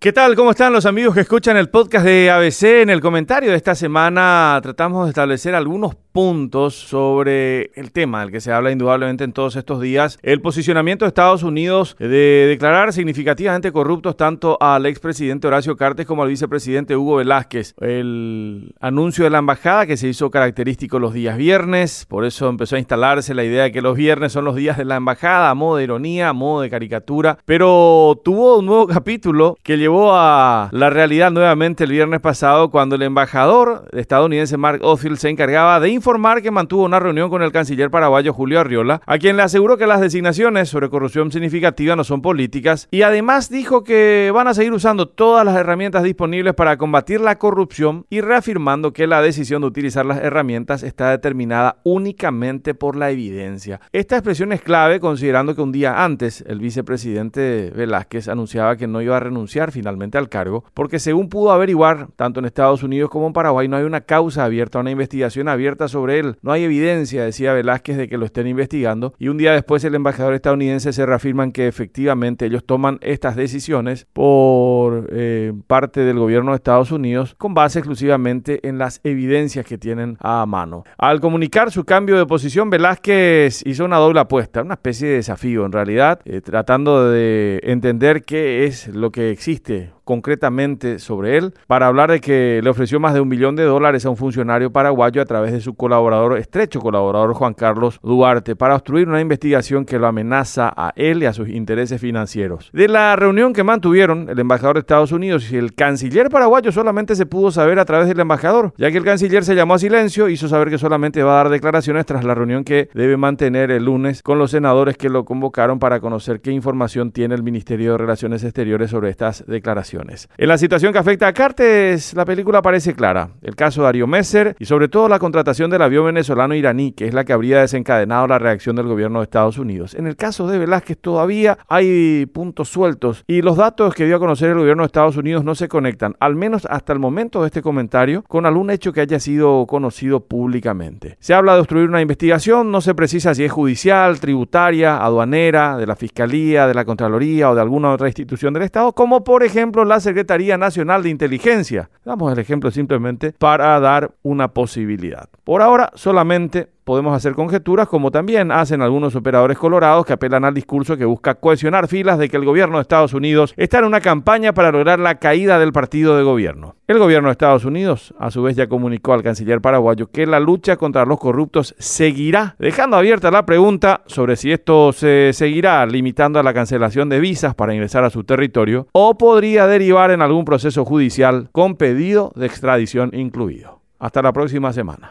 ¿Qué tal? ¿Cómo están los amigos que escuchan el podcast de ABC? En el comentario de esta semana tratamos de establecer algunos puntos sobre el tema del que se habla indudablemente en todos estos días, el posicionamiento de Estados Unidos de declarar significativamente corruptos tanto al expresidente Horacio Cartes como al vicepresidente Hugo Velázquez. El anuncio de la embajada que se hizo característico los días viernes, por eso empezó a instalarse la idea de que los viernes son los días de la embajada, a modo de ironía, a modo de caricatura, pero tuvo un nuevo capítulo que llevó a la realidad nuevamente el viernes pasado cuando el embajador estadounidense Mark Othfield se encargaba de informar que mantuvo una reunión con el canciller paraguayo Julio Arriola, a quien le aseguró que las designaciones sobre corrupción significativa no son políticas y además dijo que van a seguir usando todas las herramientas disponibles para combatir la corrupción y reafirmando que la decisión de utilizar las herramientas está determinada únicamente por la evidencia. Esta expresión es clave considerando que un día antes el vicepresidente Velázquez anunciaba que no iba a renunciar finalmente al cargo porque según pudo averiguar tanto en Estados Unidos como en Paraguay no hay una causa abierta, una investigación abierta sobre él. No hay evidencia, decía Velázquez, de que lo estén investigando. Y un día después el embajador estadounidense se reafirman que efectivamente ellos toman estas decisiones por eh, parte del gobierno de Estados Unidos con base exclusivamente en las evidencias que tienen a mano. Al comunicar su cambio de posición, Velázquez hizo una doble apuesta, una especie de desafío en realidad, eh, tratando de entender qué es lo que existe concretamente sobre él para hablar de que le ofreció más de un millón de dólares a un funcionario paraguayo a través de su colaborador, estrecho colaborador Juan Carlos Duarte, para obstruir una investigación que lo amenaza a él y a sus intereses financieros. De la reunión que mantuvieron el embajador de Estados Unidos y el canciller paraguayo solamente se pudo saber a través del embajador, ya que el canciller se llamó a silencio, hizo saber que solamente va a dar declaraciones tras la reunión que debe mantener el lunes con los senadores que lo convocaron para conocer qué información tiene el Ministerio de Relaciones Exteriores sobre estas declaraciones. En la situación que afecta a Cartes, la película parece clara. El caso de Darío Messer y sobre todo la contratación del avión venezolano iraní, que es la que habría desencadenado la reacción del gobierno de Estados Unidos. En el caso de Velázquez todavía hay puntos sueltos y los datos que dio a conocer el gobierno de Estados Unidos no se conectan, al menos hasta el momento de este comentario, con algún hecho que haya sido conocido públicamente. Se habla de obstruir una investigación, no se precisa si es judicial, tributaria, aduanera, de la Fiscalía, de la Contraloría o de alguna otra institución del Estado, como por ejemplo la Secretaría Nacional de Inteligencia. Damos el ejemplo simplemente para dar una posibilidad. Por ahora solamente podemos hacer conjeturas, como también hacen algunos operadores colorados que apelan al discurso que busca cohesionar filas de que el gobierno de Estados Unidos está en una campaña para lograr la caída del partido de gobierno. El gobierno de Estados Unidos, a su vez, ya comunicó al canciller paraguayo que la lucha contra los corruptos seguirá, dejando abierta la pregunta sobre si esto se seguirá limitando a la cancelación de visas para ingresar a su territorio o podría derivar en algún proceso judicial con pedido de extradición incluido. Hasta la próxima semana.